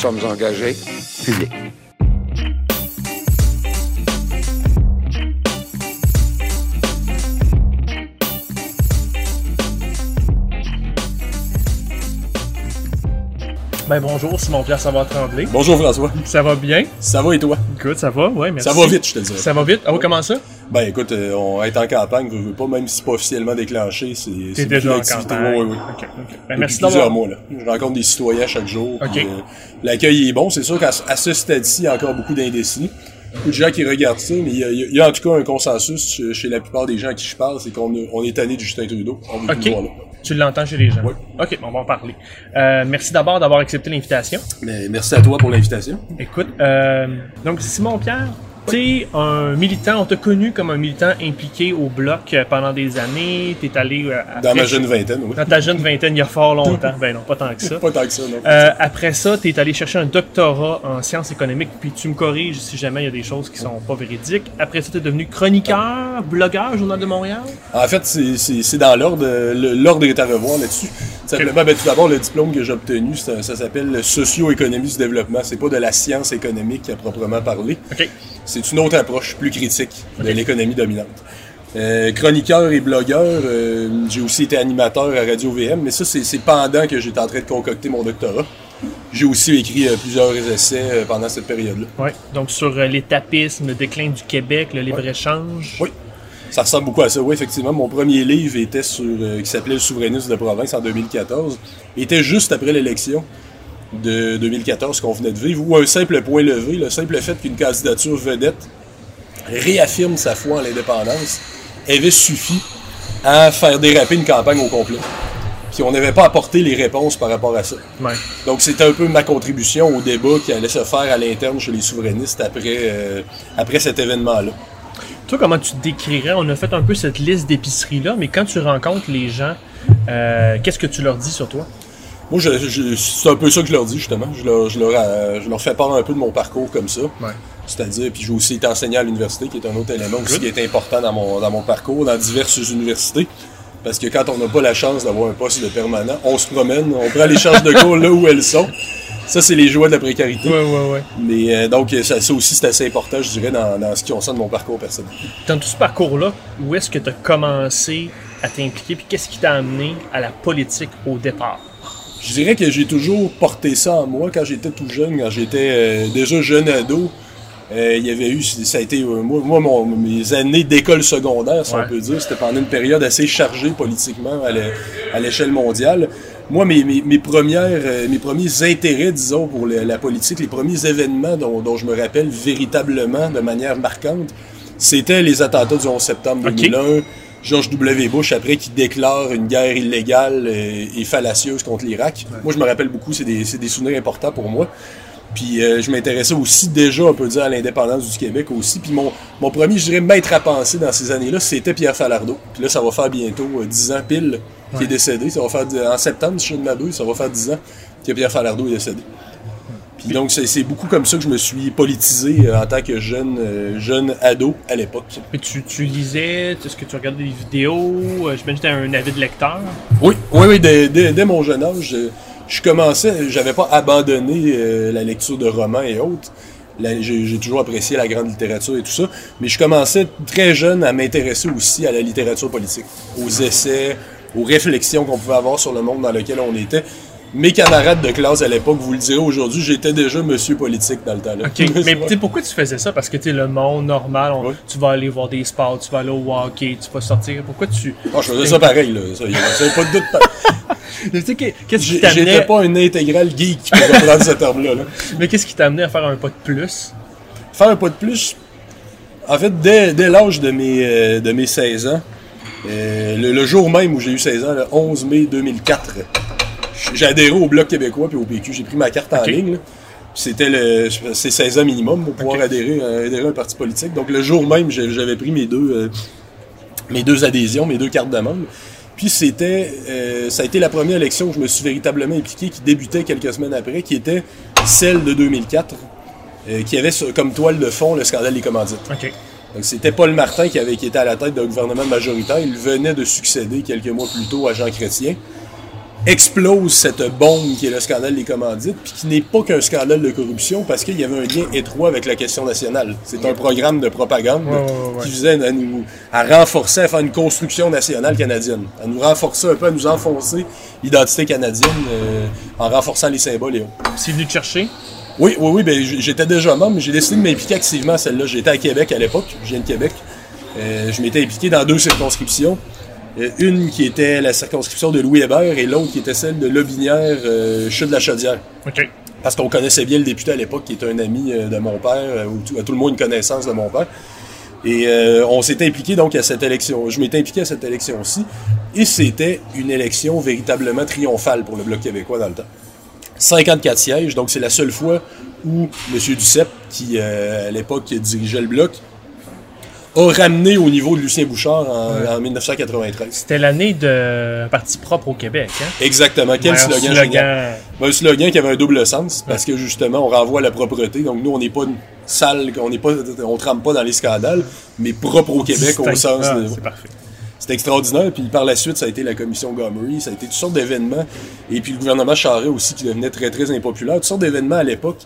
Sommes engagés publics. Ben bonjour, Simon-Pierre Savard Tremblay. Bonjour François. Ça va bien? Ça va et toi? Good, ça va, ouais, merci. Ça va vite, je te dirais. Ça va vite? Ah oui, comment ça? Ben écoute, euh, on est en campagne, je veux pas, même si c'est pas officiellement déclenché, c'est déjà en campagne. Ouais, ouais, ouais. Ok, ok. Ben, merci plusieurs mois là. Je rencontre des citoyens chaque jour. Euh, L'accueil est bon, c'est sûr qu'à ce stade-ci, il y a encore beaucoup d'indécis. Beaucoup de gens qui regardent ça, mais il y, a, il y a en tout cas un consensus chez- la plupart des gens à qui je parle, c'est qu'on on est tanné de Justin Trudeau. On veut plus Ok. le voir là. Tu l'entends chez les gens? Oui. Ok, bon, on va en parler. Euh, merci d'abord d'avoir accepté l'invitation. Mais merci à toi pour l'invitation. Écoute, euh, donc Simon-Pierre, tu es un militant, on t'a connu comme un militant impliqué au bloc euh, pendant des années, t'es allé... euh, Dans ma jeune vingtaine, oui. Dans ta jeune vingtaine, il y a fort longtemps. ben non, pas tant que ça. Pas tant que ça, non. Euh, après ça, tu es allé chercher un doctorat en sciences économiques, puis tu me corriges si jamais il y a des choses qui sont pas véridiques. Après ça, tu es devenu chroniqueur, blogueur, Journal de Montréal? En fait, c'est- dans l'ordre. L'ordre est à revoir là-dessus. Simplement, ben, tout d'abord, le diplôme que j'ai obtenu, ça s'appelle socio-économie du développement. C'est pas de la science économique à proprement parler. OK. C'est une autre approche plus critique de l'économie dominante. Euh, chroniqueur et blogueur, euh, j'ai aussi été animateur à Radio VM, mais ça, c'est pendant que j'étais en train de concocter mon doctorat. J'ai aussi écrit euh, plusieurs essais pendant cette période-là. Ouais. Donc, sur l'étapisme, le déclin du Québec, le libre-échange. Oui. Ça ressemble beaucoup à ça, oui, effectivement. Mon premier livre était sur, qui s'appelait Le souverainisme de province en 2014. Il était juste après l'élection de 2014 qu'on venait de vivre, où un simple point levé, le simple fait qu'une candidature vedette réaffirme sa foi en l'indépendance, avait suffi à faire déraper une campagne au complet. Puis on n'avait pas apporté les réponses par rapport à ça. Ouais. Donc c'était un peu ma contribution au débat qui allait se faire à l'interne chez les souverainistes après, euh, après cet événement-là. Toi, comment tu te décrirais? On a fait un peu cette liste d'épiceries-là, mais quand tu rencontres les gens, euh, qu'est-ce que tu leur dis sur toi? Moi, je, je- c'est un peu ça que je leur dis, justement. Je leur, je, leur, euh, je leur fais part un peu de mon parcours comme ça. Ouais. C'est-à-dire, puis j'ai aussi été enseignant à l'université, qui est un autre élément aussi qui est important dans mon, dans mon parcours, dans diverses universités. Parce que quand on n'a pas la chance d'avoir un poste de permanent, on se promène, on prend les charges de cours là où elles sont. Ça, c'est les joies de la précarité. Ouais, ouais, ouais. Mais euh, donc, ça, ça aussi, c'est assez important, je dirais, dans, dans ce qui concerne mon parcours personnel. Dans tout ce parcours-là, où est-ce que tu as commencé à t'impliquer, puis qu'est-ce qui t'a amené à la politique au départ? Je dirais que j'ai toujours porté ça en moi quand j'étais tout jeune, quand j'étais euh, déjà jeune ado. euh, il y avait eu, ça a été, euh, moi, moi mon- mes années d'école secondaire, si Ouais. on peut dire, c'était pendant une période assez chargée politiquement à l'é- à l'échelle mondiale. Moi, mes, mes, mes premières, euh, mes premiers intérêts, disons, pour le- la politique, les premiers événements dont, dont je me rappelle véritablement de manière marquante, c'était les attentats du 11 septembre Ok. 2001. George W. Bush, après, qui déclare une guerre illégale euh, et fallacieuse contre l'Irak. Moi, je me rappelle beaucoup, c'est des, des souvenirs importants pour moi. Puis euh, je m'intéressais aussi déjà, on peut dire, à l'indépendance du Québec aussi. Puis mon, mon premier, je dirais, maître à penser dans ces années-là, c'était Pierre Falardeau. Puis là, ça va faire bientôt euh, 10 ans pile qu'il est décédé. Ça va faire en septembre, si je ne m'abuse, ça va faire 10 ans que Pierre Falardeau est décédé. Puis donc, c'est beaucoup comme ça que je me suis politisé euh, en tant que jeune, euh, jeune ado à l'époque. Tu, tu lisais, est-ce que tu regardais des vidéos? Euh, J'imagine que tu un avis de lecteur. Oui, oui, oui, dès, dès- dès mon jeune âge, je, je commençais, j'avais pas abandonné euh, la lecture de romans et autres. J'ai toujours apprécié la grande littérature et tout ça, mais je commençais très jeune à m'intéresser aussi à la littérature politique, aux essais, aux réflexions qu'on pouvait avoir sur le monde dans lequel on était. Mes camarades de classe à l'époque, vous le direz aujourd'hui, j'étais déjà monsieur politique dans le temps-là. OK. Mais pourquoi tu faisais ça? Parce que tu sais, le monde normal, on- tu vas aller voir des sports, tu vas aller au hockey, tu vas sortir. Pourquoi tu. Ah, je faisais ça pareil, là. Ça, y a- pas de doute. Qu'est-ce qui t'amenait. J'étais pas une intégrale geek, pour reprendre ce terme-là. là. Mais qu'est-ce qui t'a amené à faire un pas de plus? faire un pas de plus, en fait, dès, dès l'âge de mes, euh, de mes 16 ans, euh, le, le jour même où j'ai eu 16 ans, le 11 mai 2004, j'ai adhéré au Bloc québécois puis au PQ. J'ai pris ma carte en ligne. là. C'était le, c'est 16 ans minimum pour pouvoir adhérer, euh, adhérer à un parti politique. Donc le jour même, j'avais pris mes deux, euh, mes deux adhésions, mes deux cartes de membre. Puis c'était, euh, ça a été la première élection où je me suis véritablement impliqué, qui débutait quelques semaines après, qui était celle de 2004, euh, qui avait comme toile de fond le scandale des commandites. Donc c'était Paul Martin qui avait qui était à la tête d'un gouvernement majoritaire. Il venait de succéder quelques mois plus tôt à Jean Chrétien. Explose cette bombe qui est le scandale des commandites, puis qui n'est pas qu'un scandale de corruption parce qu'il y avait un lien étroit avec la question nationale. C'est un programme de propagande Ouais, ouais, ouais. qui visait à nous à renforcer, à faire une construction nationale canadienne, à nous renforcer un peu, à nous enfoncer l'identité canadienne euh, en renforçant les symboles et autres. C'est venu te chercher? Oui, oui, oui, ben, j'étais déjà membre, mais j'ai décidé de m'impliquer activement à celle-là. J'étais à Québec à l'époque, je viens de Québec. Euh, je m'étais impliqué dans deux circonscriptions. Euh, une qui était la circonscription de Louis Hébert et l'autre qui était celle de Lobinière, euh, Chute de la Chaudière. OK. Parce qu'on connaissait bien le député à l'époque, qui était un ami euh, de mon père, ou tout, à tout le monde une connaissance de mon père. Et euh, on s'était impliqué donc à cette élection. Je m'étais impliqué à cette élection-ci. Et c'était une élection véritablement triomphale pour le Bloc québécois dans le temps. 54 sièges, donc c'est la seule fois où M. Duceppe, qui euh, à l'époque dirigeait le Bloc, a ramené au niveau de Lucien Bouchard en, en 1993. C'était l'année de parti propre au Québec. Hein? Exactement. Quel Ouais, slogan, slogan. génial. Ben, un slogan qui avait un double sens, parce que justement, on renvoie à la propreté. Donc nous, on n'est pas une salle, on n'est pas, on trempe pas dans les scandales, mais propre au Québec au sens Ah, de. C'est parfait. C'était extraordinaire. Puis par la suite, ça a été la commission Gomery, ça a été toutes sortes d'événements. Et puis le gouvernement Charest aussi qui devenait très très impopulaire. Toutes sortes d'événements à l'époque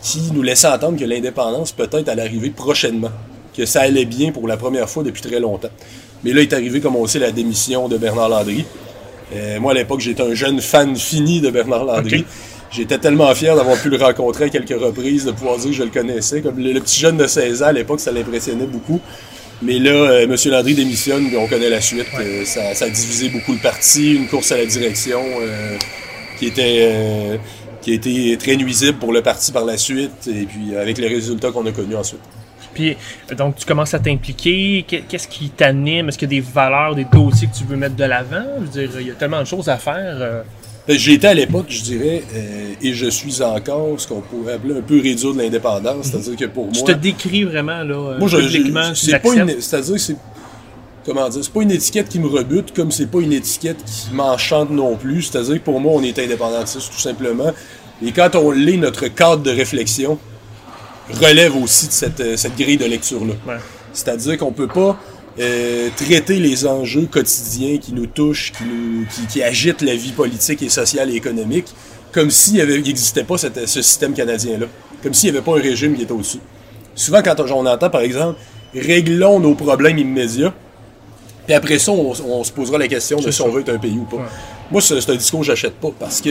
qui nous laissaient entendre que l'indépendance peut-être allait arriver prochainement. Que ça allait bien pour la première fois depuis très longtemps. Mais là est arrivé, comme on sait, la démission de Bernard Landry. Euh, moi, à l'époque, j'étais un jeune fan fini de Bernard Landry. J'étais tellement fier d'avoir pu le rencontrer à quelques reprises, de pouvoir dire que je le connaissais. Comme le, le petit jeune de 16 ans, à l'époque, ça l'impressionnait beaucoup. Mais là, euh, M. Landry démissionne, puis on connaît la suite. Euh, ça, ça a divisé beaucoup le parti, une course à la direction qui était qui a été très nuisible pour le parti par la suite, et puis avec les résultats qu'on a connus ensuite. Puis, donc, tu commences à t'impliquer. Qu'est- Qu'est-ce qui t'anime? Est-ce qu'il y a des valeurs, des dossiers que tu veux mettre de l'avant? Je veux dire, il y a tellement de choses à faire. euh, Ben, J'étais à l'époque, je dirais, euh, et je suis encore ce qu'on pourrait appeler un peu réduire de l'indépendance, c'est-à-dire que pour Mhm. Tu moi... te décris vraiment, là, euh, Moi, je, publiquement, c'est pas une, c'est-à-dire que c'est, comment dire, c'est pas une étiquette qui me rebute, comme c'est pas une étiquette qui m'enchante non plus. C'est-à-dire que pour moi, on est indépendantiste tout simplement. Et quand on lit notre cadre de réflexion, relève aussi de cette, euh, cette grille de lecture-là. Ouais. C'est-à-dire qu'on peut pas euh, traiter les enjeux quotidiens qui nous touchent, qui, nous, qui, qui agitent la vie politique et sociale et économique, comme s'il n'existait pas cette- ce système canadien-là. Comme s'il n'y avait pas un régime qui était au-dessus. Souvent, quand on, entend, par exemple, réglons nos problèmes immédiats, puis après ça, on, on se posera la question de si ça. on veut être un pays ou pas. Ouais. Moi, c'est c'est un discours que j'achète pas parce que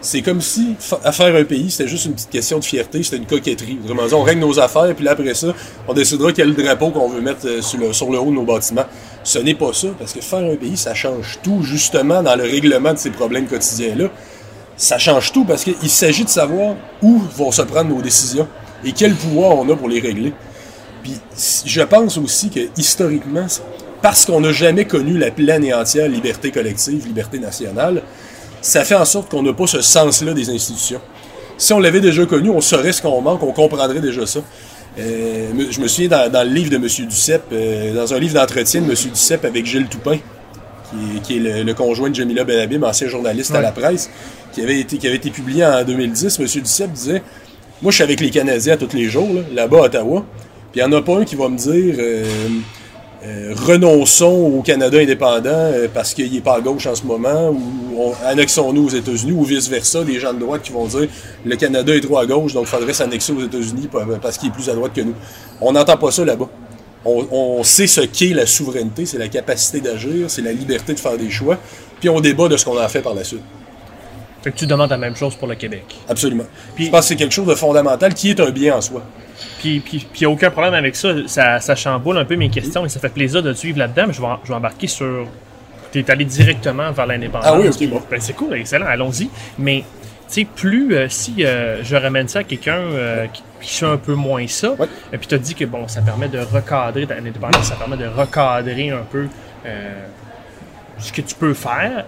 c'est comme si faire un pays, c'était juste une petite question de fierté, c'était une coquetterie. Vraiment, on règle nos affaires, puis là, après ça, on décidera quel drapeau qu'on veut mettre euh, sur le, sur le haut de nos bâtiments. Ce n'est pas ça, parce que faire un pays, ça change tout, justement, dans le règlement de ces problèmes quotidiens-là. Ça change tout parce qu'il s'agit de savoir où vont se prendre nos décisions et quel pouvoir on a pour les régler. Puis je pense aussi que historiquement, parce qu'on n'a jamais connu la pleine et entière liberté collective, liberté nationale, ça fait en sorte qu'on n'a pas ce sens-là des institutions. Si on l'avait déjà connu, on saurait ce qu'on manque, on comprendrait déjà ça. Euh, je me souviens dans, dans le livre de M. Duceppe, euh, dans un livre d'entretien de M. Duceppe avec Gilles Toupin, qui est, qui est le, le conjoint de Jamila Benhabib, ancien journaliste à la presse, qui avait, été, qui avait été publié en 2010. M. Duceppe disait Moi, je suis avec les Canadiens tous les jours, là, là-bas à Ottawa, puis il n'y en a pas un qui va me dire euh, euh, renonçons au Canada indépendant euh, parce qu'il n'est pas à gauche en ce moment, ou on- annexons-nous aux États-Unis, ou vice-versa, des gens de droite qui vont dire le Canada est trop à gauche, donc il faudrait s'annexer aux États-Unis pa- parce qu'il est plus à droite que nous. On n'entend pas ça là-bas. On, on sait ce qu'est la souveraineté, c'est la capacité d'agir, c'est la liberté de faire des choix, puis on débat de ce qu'on en fait par la suite. Fait que tu demandes la même chose pour le Québec. Absolument. Puis- je pense que c'est quelque chose de fondamental qui est un bien en soi. Puis, puis, puis y a aucun problème avec ça. ça. Ça chamboule un peu mes questions et ça fait plaisir de te suivre là-dedans, mais je vais, je vais embarquer sur. Tu es allé directement vers l'indépendance. Ah oui, ok, bon. ben, c'est cool, excellent, allons-y. Mais, tu sais, plus euh, si euh, je ramène ça à quelqu'un euh, qui, qui fait un peu moins ça, Ouais. et puis tu as dit que bon, ça permet de recadrer dans l'indépendance, ça permet de recadrer un peu ce que tu peux faire.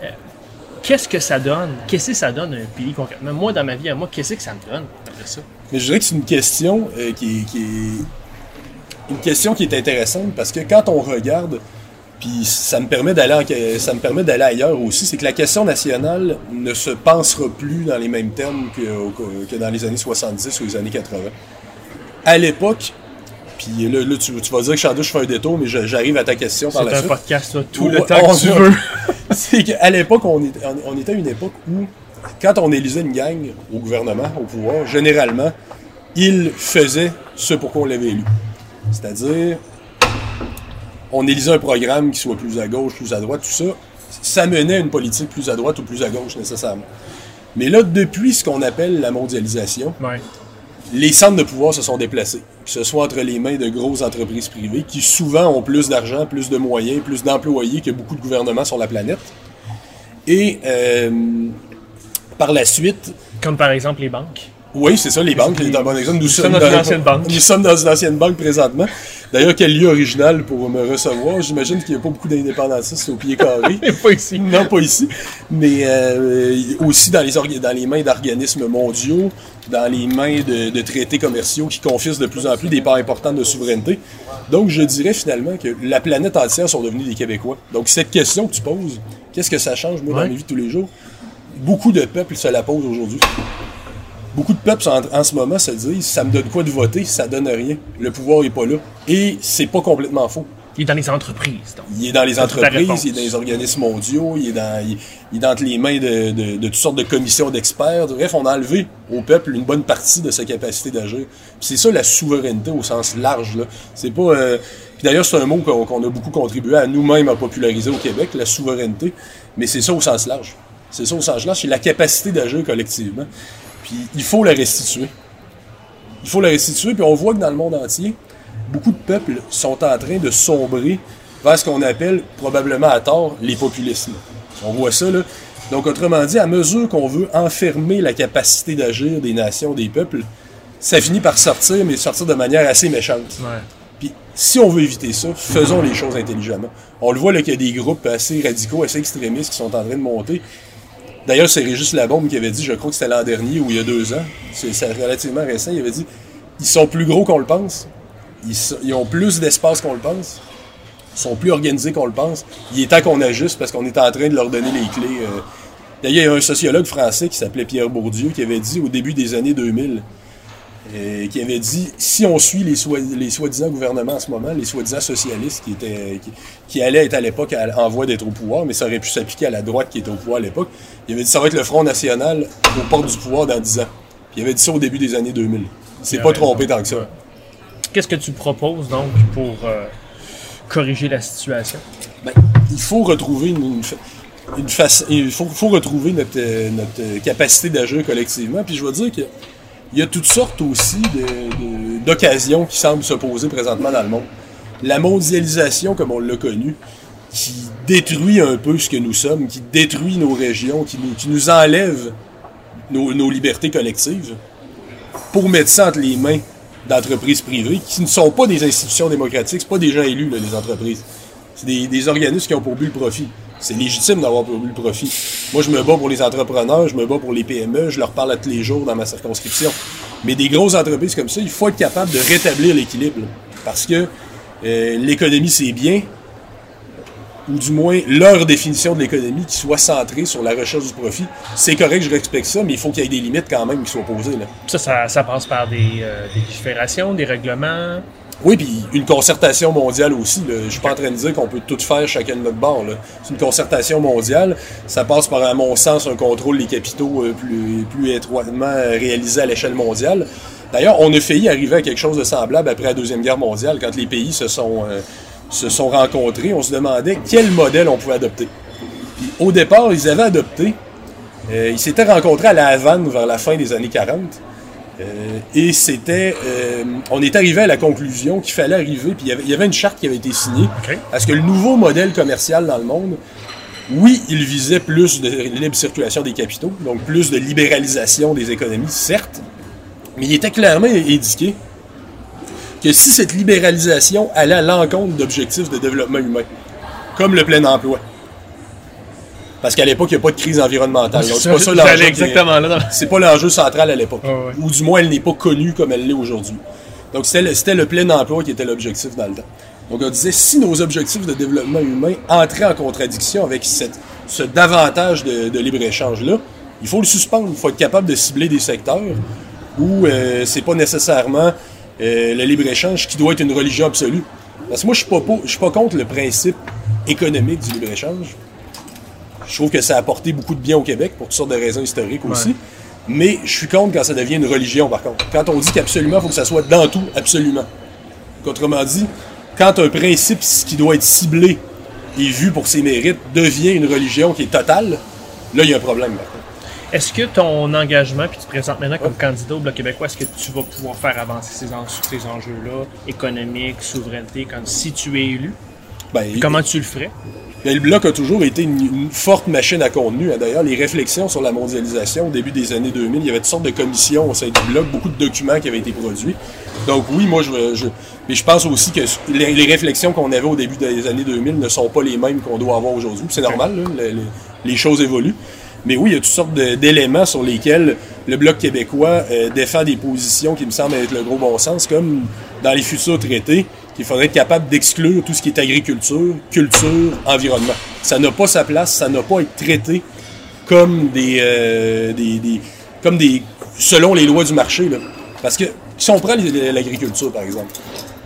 Qu'est-ce que ça donne? Qu'est-ce que ça donne un pays concrètement? Moi, dans ma vie, à moi, qu'est-ce que ça me donne après ça? Mais je dirais que c'est une question euh, qui, est, qui est- une question qui est intéressante parce que quand on regarde, puis ça me permet d'aller ça me permet d'aller ailleurs aussi, c'est que la question nationale ne se pensera plus dans les mêmes termes que, que dans les années 70 ou les années 80. À l'époque, puis là, là, tu, tu vas dire que Chandos, je fais un détour, mais j'arrive à ta question par C'est la un suite. podcast, là, tout le temps on que tu veux. c'est qu'à l'époque, on- on était à une époque où, quand on élisait une gang au gouvernement, au pouvoir, généralement, il faisait ce pour quoi on l'avait élu. C'est-à-dire, on élisait un programme qui soit plus à gauche, plus à droite, tout ça. Ça menait à une politique plus à droite ou plus à gauche, nécessairement. Mais là, depuis ce qu'on appelle la mondialisation, Ouais. les centres de pouvoir se sont déplacés, que ce soit entre les mains de grosses entreprises privées qui souvent ont plus d'argent, plus de moyens, plus d'employés que beaucoup de gouvernements sur la planète. Et euh, par la suite, Comme par exemple les banques. oui, c'est ça, les banques, c'est un bon exemple. Nous, sommes dans une ancienne banque. Nous sommes dans une ancienne banque présentement. D'ailleurs, quel lieu original pour me recevoir? J'imagine qu'il n'y a pas beaucoup d'indépendantistes au pied carré. pas ici. Non, pas ici. Mais euh, aussi dans les, orga- dans les mains d'organismes mondiaux, dans les mains de, de traités commerciaux qui confisquent de plus en plus des parts importantes de souveraineté. Donc, je dirais finalement que la planète entière sont devenus des Québécois. Donc, cette question que tu poses, qu'est-ce que ça change, moi, Ouais. dans mes vies de tous les jours? Beaucoup de peuples se la posent aujourd'hui. Beaucoup de peuples en, en ce moment se disent ça me donne quoi de voter, ça donne rien? Le pouvoir est pas là. Et c'est pas complètement faux. Il est dans les entreprises. Donc. Il est dans les entreprises, il est dans les organismes mondiaux, il est dans, il, il est dans les mains de, de- de toutes sortes de commissions d'experts. Bref, on a enlevé au peuple une bonne partie de sa capacité d'agir. C'est ça la souveraineté au sens large. C'est pas. euh, d'ailleurs, c'est un mot qu'on qu'on a beaucoup contribué à nous-mêmes à populariser au Québec, la souveraineté. Mais c'est ça au sens large. C'est ça au sens large, c'est la capacité d'agir collectivement. Puis il faut la restituer. Il faut la restituer, puis on voit que dans le monde entier, beaucoup de peuples sont en train de sombrer vers ce qu'on appelle, probablement à tort, les populismes. On voit ça, là. Donc, autrement dit, à mesure qu'on veut enfermer la capacité d'agir des nations, des peuples, ça finit par sortir, mais sortir de manière assez méchante. Ouais. Puis, si on veut éviter ça, faisons les choses intelligemment. On le voit, là, qu'il y a des groupes assez radicaux, assez extrémistes qui sont en train de monter. D'ailleurs, c'est Régis Labombe qui avait dit, je crois que c'était l'an dernier ou il y a deux ans, c'est relativement récent, il avait dit ils sont plus gros qu'on le pense, ils, ont plus d'espace qu'on le pense, ils sont plus organisés qu'on le pense. Il est temps qu'on ajuste parce qu'on est en train de leur donner les clés. euh. D'ailleurs, il y a un sociologue français qui s'appelait Pierre Bourdieu qui avait dit au début des années 2000, euh, qui avait dit si on suit les, soi- les soi-disant gouvernements en ce moment, les soi-disant socialistes qui, étaient, qui, qui allaient être à l'époque en voie d'être au pouvoir, mais ça aurait pu s'appliquer à la droite qui était au pouvoir à l'époque, il avait dit ça va être le Front National aux portes du pouvoir dans 10 ans. Puis il avait dit ça au début des années 2000. C'est Il a pas trompé tant que ça. Qu'est-ce que tu proposes donc pour euh, corriger la situation? Ben, il faut retrouver une, une fa- une façon- il faut, faut retrouver notre, euh, notre capacité d'agir collectivement. Puis je veux dire qu'il y a toutes sortes aussi d'occasions qui semblent se poser présentement dans le monde. La mondialisation, comme on l'a connu, qui détruit un peu ce que nous sommes, qui détruit nos régions, qui nous, enlève nos, libertés collectives, pour mettre ça entre les mains d'entreprises privées qui ne sont pas des institutions démocratiques, c'est pas des gens élus, les entreprises. C'est des organismes qui ont pour but le profit. C'est légitime d'avoir but le profit. Moi, je me bats pour les entrepreneurs, je me bats pour les PME, je leur parle à tous les jours dans ma circonscription. Mais des grosses entreprises comme ça, il faut être capable de rétablir l'équilibre. Parce que euh, l'économie, c'est bien, ou du moins leur définition de l'économie qui soit centrée sur la recherche du profit. C'est correct, je respecte ça, mais il faut qu'il y ait des limites quand même qui soient posées. Là. Ça, ça, ça passe par des, euh, des légiférations, des règlements. Oui, puis une concertation mondiale aussi. Je suis pas en train de dire qu'on peut tout faire chacun de notre bord. C'est une concertation mondiale. Ça passe par, à mon sens, un contrôle des capitaux euh, plus, étroitement euh, réalisé à l'échelle mondiale. D'ailleurs, on a failli arriver à quelque chose de semblable après la Deuxième Guerre mondiale, quand les pays se sont, euh, rencontrés. On se demandait quel modèle on pouvait adopter. Au départ, ils avaient adopté. ils s'étaient rencontrés à La Havane vers la fin des années 40. Euh, et c'était. euh, on est arrivé à la conclusion qu'il fallait arriver, puis il y avait- une charte qui avait été signée, OK. parce que le nouveau modèle commercial dans le monde, oui, il visait plus de libre circulation des capitaux, donc plus de libéralisation des économies, certes, mais il était clairement indiqué que si cette libéralisation allait à l'encontre d'objectifs de développement humain, comme le plein emploi, Parce qu'à l'époque, il n'y a pas de crise environnementale. C'est pas ça l'enjeu. exactement là. C'est pas l'enjeu central à l'époque. Ouais. Ou du moins, elle n'est pas connue comme elle l'est aujourd'hui. Donc, c'était le, plein emploi qui était l'objectif dans le temps. Donc, on disait, si nos objectifs de développement humain entraient en contradiction avec cette, ce davantage de, de libre-échange-là, il faut le suspendre. Il faut être capable de cibler des secteurs où euh, c'est pas nécessairement euh, le libre-échange qui doit être une religion absolue. Parce que moi, je suis pas, pour- je suis pas contre le principe économique du libre-échange. Je trouve que ça a apporté beaucoup de bien au Québec pour toutes sortes de raisons historiques aussi. Mais je suis contre quand ça devient une religion, par contre. Quand on dit qu'absolument, il faut que ça soit dans tout, absolument. Autrement dit, quand un principe qui doit être ciblé et vu pour ses mérites devient une religion qui est totale, là, il y a un problème, par contre. Est-ce que ton engagement, puis tu te présentes maintenant comme candidat au Bloc québécois, est-ce que tu vas pouvoir faire avancer ces, en- ces enjeux-là, économiques, souveraineté, quand, si tu es élu? Ben, Comment tu le ferais? Ben, le Bloc a toujours été une, une forte machine à contenu. hein. D'ailleurs, les réflexions sur la mondialisation au début des années 2000, il y avait toutes sortes de commissions au sein du Bloc, beaucoup de documents qui avaient été produits. Donc oui, moi, je, je- mais je pense aussi que les, les réflexions qu'on avait au début des années 2000 ne sont pas les mêmes qu'on doit avoir aujourd'hui. C'est normal, là, les choses évoluent. Mais oui, il y a toutes sortes d'éléments sur lesquels le Bloc québécois euh, défend des positions qui me semblent être le gros bon sens, comme dans les futurs traités, qu'il faudrait être capable d'exclure tout ce qui est agriculture, culture, environnement. Ça n'a pas sa place, ça n'a pas à être traité comme des, euh, des, des- comme des selon les lois du marché. Là. Parce que si on prend l'agriculture, par exemple,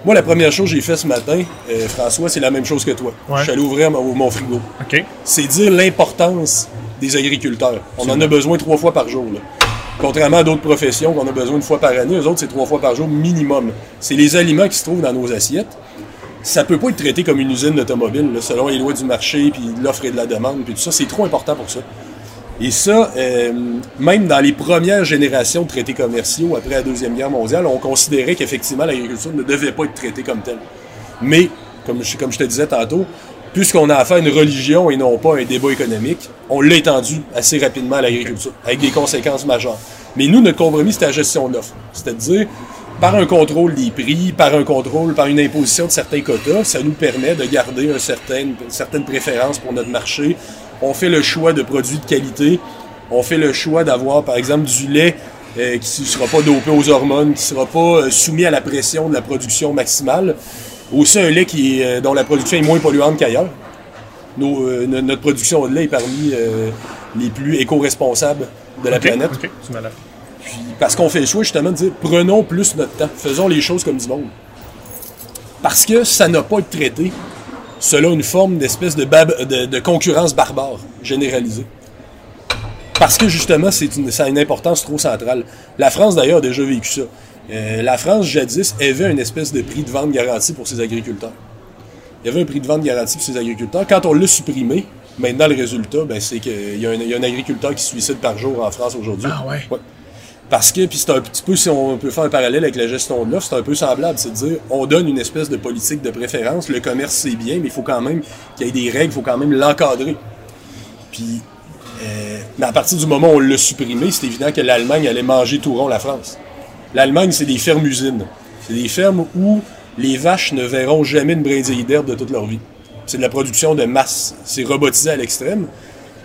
moi, la première chose que j'ai fait ce matin, euh, François, c'est la même chose que toi. Ouais. Je suis allé ouvrir mon, mon frigo c'est dire l'importance des agriculteurs. On en a besoin trois fois par jour. là. Contrairement à d'autres professions qu'on a besoin une fois par année, eux autres, c'est trois fois par jour minimum. C'est les aliments qui se trouvent dans nos assiettes. Ça peut pas être traité comme une usine d'automobile, selon les lois du marché, puis l'offre et de la demande, puis tout ça. C'est trop important pour ça. Et ça, euh, même dans les premières générations de traités commerciaux après la Deuxième Guerre mondiale, on considérait qu'effectivement l'agriculture ne devait pas être traitée comme telle. Mais, comme je te disais tantôt, puisqu'on a affaire à une religion et non pas un débat économique, on l'a étendu assez rapidement à l'agriculture, avec des conséquences majeures. Mais nous, notre compromis, c'était la gestion de l'offre. C'est-à-dire, par un contrôle des prix, par un contrôle, par une imposition de certains quotas, ça nous permet de garder un certain, une certaine pour notre marché. On fait le choix de produits de qualité. On fait le choix d'avoir, par exemple, du lait euh, qui ne sera pas dopé aux hormones, qui ne sera pas euh, soumis à la pression de la production maximale. Aussi un lait qui est, euh, dont la production est moins polluante qu'ailleurs. Euh, no- notre production de lait est parmi euh, les plus éco-responsables de la planète. Puis, parce qu'on fait le choix justement de dire prenons plus notre temps, faisons les choses comme du monde. Parce que ça n'a pas été traité selon une forme d'espèce de, bab- de, de concurrence barbare généralisée. Parce que justement, c'est une, ça a une importance trop centrale. La France d'ailleurs a déjà vécu ça. Euh, la France, jadis, avait une espèce de prix de vente garanti pour ses agriculteurs. Il y avait un prix de vente garanti pour ses agriculteurs. Quand on l'a supprimé, maintenant le résultat, ben, c'est qu'il y, a un- il y a un agriculteur qui se suicide par jour en France aujourd'hui. Ah ouais. Parce que, puis c'est un petit peu, si on peut faire un parallèle avec la gestion de l'offre, c'est un peu semblable. C'est de dire, on donne une espèce de politique de préférence. Le commerce, c'est bien, mais il faut quand même qu'il y ait des règles, il faut quand même l'encadrer. Puis, euh, mais à partir du moment où on l'a supprimé, c'est évident que l'Allemagne allait manger tout rond la France. L'Allemagne, c'est des fermes-usines. C'est des fermes où les vaches ne verront jamais une brindille d'herbe de toute leur vie. C'est de la production de masse. C'est robotisé à l'extrême.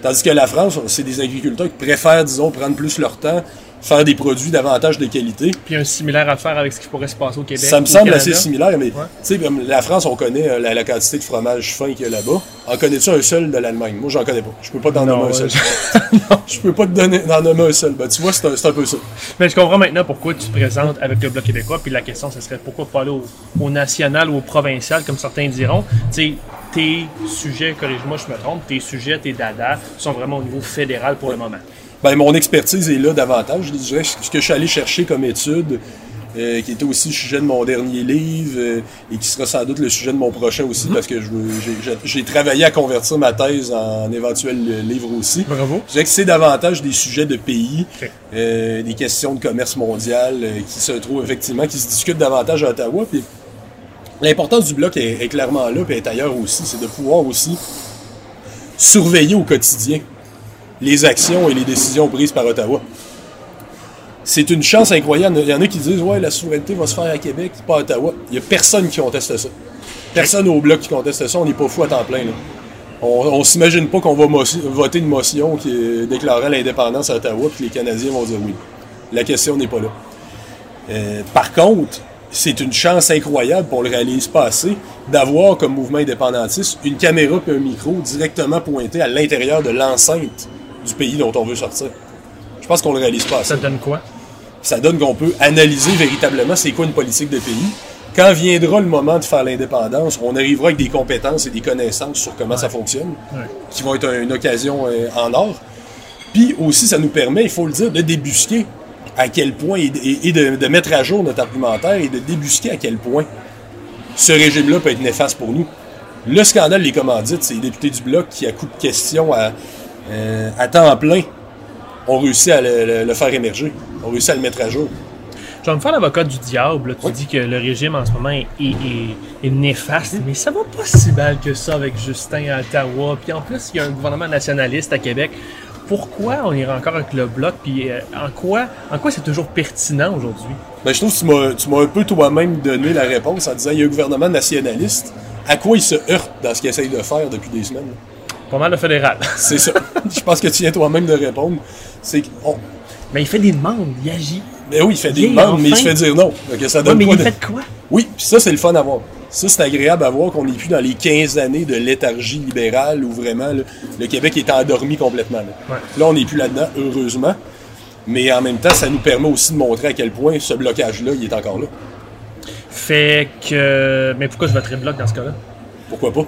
Tandis que la France, c'est des agriculteurs qui préfèrent, disons, prendre plus leur temps, faire des produits davantage de qualité. Puis un similaire à faire avec ce qui pourrait se passer au Québec. Ça me semble Canada. assez similaire, mais tu sais, comme la France, on connaît euh, la, la quantité de fromage fin qu'il y a là-bas. En connais-tu un seul de l'Allemagne? Moi, j'en connais pas. Je peux pas t'en nommer un seul. Je peux pas te donner, en nommer un seul. Ben, tu vois, c'est un, peu ça. Mais je comprends maintenant pourquoi tu te présentes avec le Bloc québécois. Puis la question, ce serait pourquoi pas aller au, au national ou au provincial, comme certains diront. Tu sais, tes sujets, corrige-moi, je me trompe, tes sujets, tes dadas sont vraiment au niveau fédéral pour le moment. Ben, mon expertise est là davantage. Je dirais ce que je suis allé chercher comme étude, euh, qui était aussi le sujet de mon dernier livre euh, et qui sera sans doute le sujet de mon prochain aussi, parce que j'ai- travaillé à convertir ma thèse en éventuel livre aussi. Bravo. Je dirais que c'est davantage des sujets de pays, euh, des questions de commerce mondial euh, qui se trouvent effectivement, qui se discutent davantage à Ottawa. Puis l'importance du bloc est, est clairement là, puis est ailleurs aussi. C'est de pouvoir aussi surveiller au quotidien les actions et les décisions prises par Ottawa. C'est une chance incroyable. Il y en a qui disent Ouais, la souveraineté va se faire à Québec, pas à Ottawa. Il n'y a personne qui conteste ça. Personne au bloc qui conteste ça. On n'est pas fou à temps plein. là. On, on s'imagine pas qu'on va voter une motion qui déclarerait l'indépendance à Ottawa puis que les Canadiens vont dire oui. La question n'est pas là. Euh, par contre, c'est une chance incroyable, pour le réalise pas assez, d'avoir comme mouvement indépendantiste une caméra et un micro directement pointés à l'intérieur de l'enceinte du pays dont on veut sortir. Je pense qu'on le réalise pas assez Ça donne quoi? ça donne qu'on peut analyser véritablement c'est quoi une politique de pays. Quand viendra le moment de faire l'indépendance, on arrivera avec des compétences et des connaissances sur comment ça fonctionne, Ouais. qui vont être un- une occasion euh, en or. Puis aussi, ça nous permet, il faut le dire, de débusquer à quel point, et, et- et de, de mettre à jour notre argumentaire et de débusquer à quel point ce régime-là peut être néfaste pour nous. Le scandale des commandites, c'est les députés du Bloc qui, à coup de question à, euh, à temps plein, ont réussi à le, le- le faire émerger, ont réussi à le mettre à jour. Je vais me faire l'avocat du diable. Tu dis que le régime en ce moment est, est- est- est néfaste, mais ça va pas si mal que ça avec Justin à Ottawa. Puis en plus, il y a un gouvernement nationaliste à Québec. Pourquoi on irait encore avec le bloc? Puis euh, en quoi, en quoi c'est toujours pertinent aujourd'hui? Ben, je trouve que tu m'as- tu m'as un peu toi-même donné la réponse en disant il y a un gouvernement nationaliste. À quoi il se heurte dans ce qu'il essaye de faire depuis des semaines? Pas mal le fédéral. C'est ça. je pense que tu viens toi-même de répondre. C'est qu'on. mais il fait des demandes, il agit. Ben oui, il fait des Yeah, demandes, mais il se fait dire non. Donc ça Ouais, donne mais il de- fait de quoi? Oui, puis ça, c'est le fun à voir. Ça, c'est agréable à voir qu'on n'est plus dans les 15 années de léthargie libérale où vraiment là, le Québec est endormi complètement. Là, Ouais. Là, on n'est plus là-dedans, heureusement. Mais en même temps, ça nous permet aussi de montrer à quel point ce blocage-là, il est encore là. Fait que. Mais pourquoi je voterais bloc dans ce cas-là? Pourquoi pas?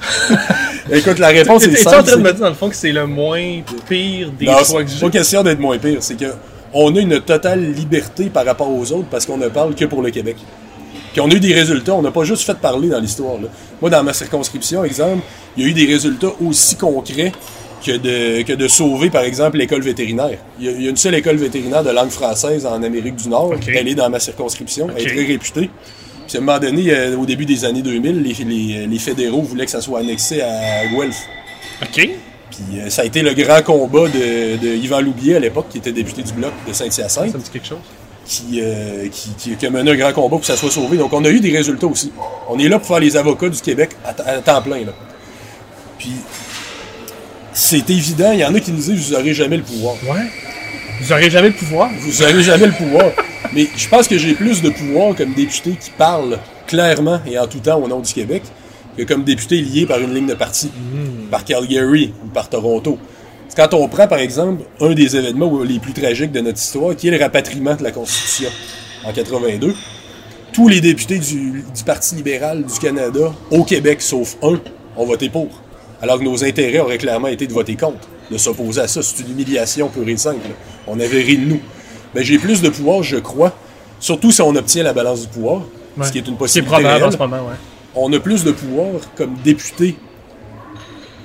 Écoute, la réponse est en simple. train de me dire dans le fond que c'est le moins pire des Non, choix que j'ai? pas question d'être moins pire. C'est que on a une totale liberté par rapport aux autres parce qu'on ne parle que pour le Québec. Puis on a eu des résultats, on n'a pas juste fait parler dans l'histoire. Moi, dans ma circonscription, exemple, il y a eu des résultats aussi concrets que de, que de sauver, par exemple, l'école vétérinaire. Il y, a, il y a une seule école vétérinaire de langue française en Amérique du Nord. Elle est dans ma circonscription, elle est très réputée. Puis à un moment donné, euh, au début des années 2000, les, les- les fédéraux voulaient que ça soit annexé à Guelph. Ok. Puis euh, ça a été le grand combat de, de Yvan Loubier à l'époque, qui était député du Bloc de Saint-Hyacinthe, Ça me dit quelque chose? qui, euh, qui, qui- qui a mené un grand combat pour que ça soit sauvé. Donc on a eu des résultats aussi. On est là pour faire les avocats du Québec à, temps plein. Là. Puis c'est évident, il y en a qui nous disent vous n'aurez jamais le pouvoir. Ouais. Vous aurez jamais le pouvoir. Vous n'aurez jamais le pouvoir. Mais je pense que j'ai plus de pouvoir comme député qui parle clairement et en tout temps au nom du Québec que comme député lié par une ligne de parti, par Calgary ou par Toronto. Quand on prend, par exemple, un des événements les plus tragiques de notre histoire, qui est le rapatriement de la Constitution en 82, tous les députés du, du Parti libéral du Canada, au Québec, sauf un, ont voté pour. Alors que nos intérêts auraient clairement été de voter contre, de s'opposer à ça. C'est une humiliation pure et simple. On avait ri de nous. Mais j'ai plus de pouvoir, je crois, surtout si on obtient la balance du pouvoir, ce qui est une C'est possibilité probable réelle en ce moment, ouais. on a plus de pouvoir comme député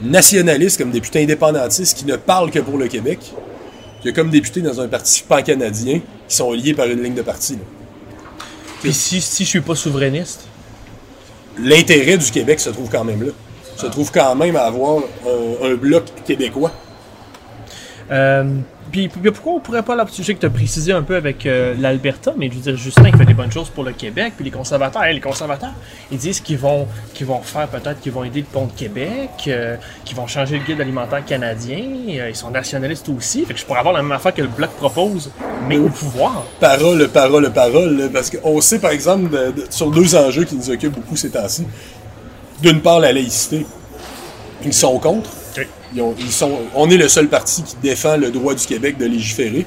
nationaliste, comme député indépendantiste qui ne parle que pour le Québec, que comme député dans un parti pan-canadien qui sont liés par une ligne de parti. là. Puis si, si je suis pas souverainiste, L'intérêt du Québec se trouve quand même là. Se trouve quand même à avoir un, un bloc québécois. Euh, puis, pourquoi on pourrait pas, là, je sais que tu as précisé un peu avec euh, l'Alberta, mais je veux dire, Justin, il fait des bonnes choses pour le Québec, puis les conservateurs, hey, les conservateurs, ils disent qu'ils vont, qu'ils vont faire peut-être qu'ils vont aider le pont de Québec, euh, qu'ils vont changer le guide alimentaire canadien, euh, ils sont nationalistes aussi, fait que je pourrais avoir la même affaire que le Bloc propose, mais au pouvoir. Parole, parole, parole. Parce qu'on sait, par exemple, sur deux enjeux qui nous occupent beaucoup ces temps-ci. D'une part, la laïcité. Ils sont contre. Ok. Ils ont- ils sont, on est le seul parti qui défend le droit du Québec de légiférer.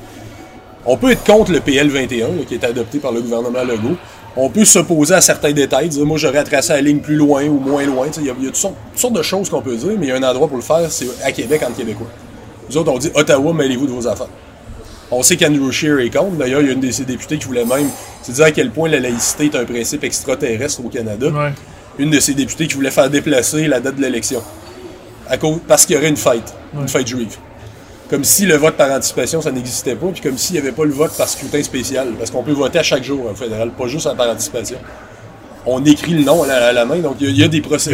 On peut être contre le PL 21, là, qui est adopté par le gouvernement Legault. On peut s'opposer à certains détails, dire moi j'aurais à tracer la ligne plus loin ou moins loin. Il y a, il y a toutes, sortes, toutes sortes de choses qu'on peut dire, mais il y a un endroit pour le faire, c'est à Québec entre Québécois. Nous autres, on dit Ottawa, mêlez-vous de vos affaires. On sait qu'Andrew Scheer est contre. D'ailleurs, il y a une de ses députés qui voulait même se dire à quel point la laïcité est un principe extraterrestre au Canada. Ouais. Une de ses députés qui voulait faire déplacer la date de l'élection. À cause, parce qu'il y aurait une fête, une fête juive. Comme si le vote par anticipation, ça n'existait pas, puis comme s'il n'y avait pas le vote par scrutin spécial. Parce qu'on peut voter à chaque jour au fédéral, pas juste par anticipation. On écrit le nom à la, à la main, donc il y a- il y, a des procès-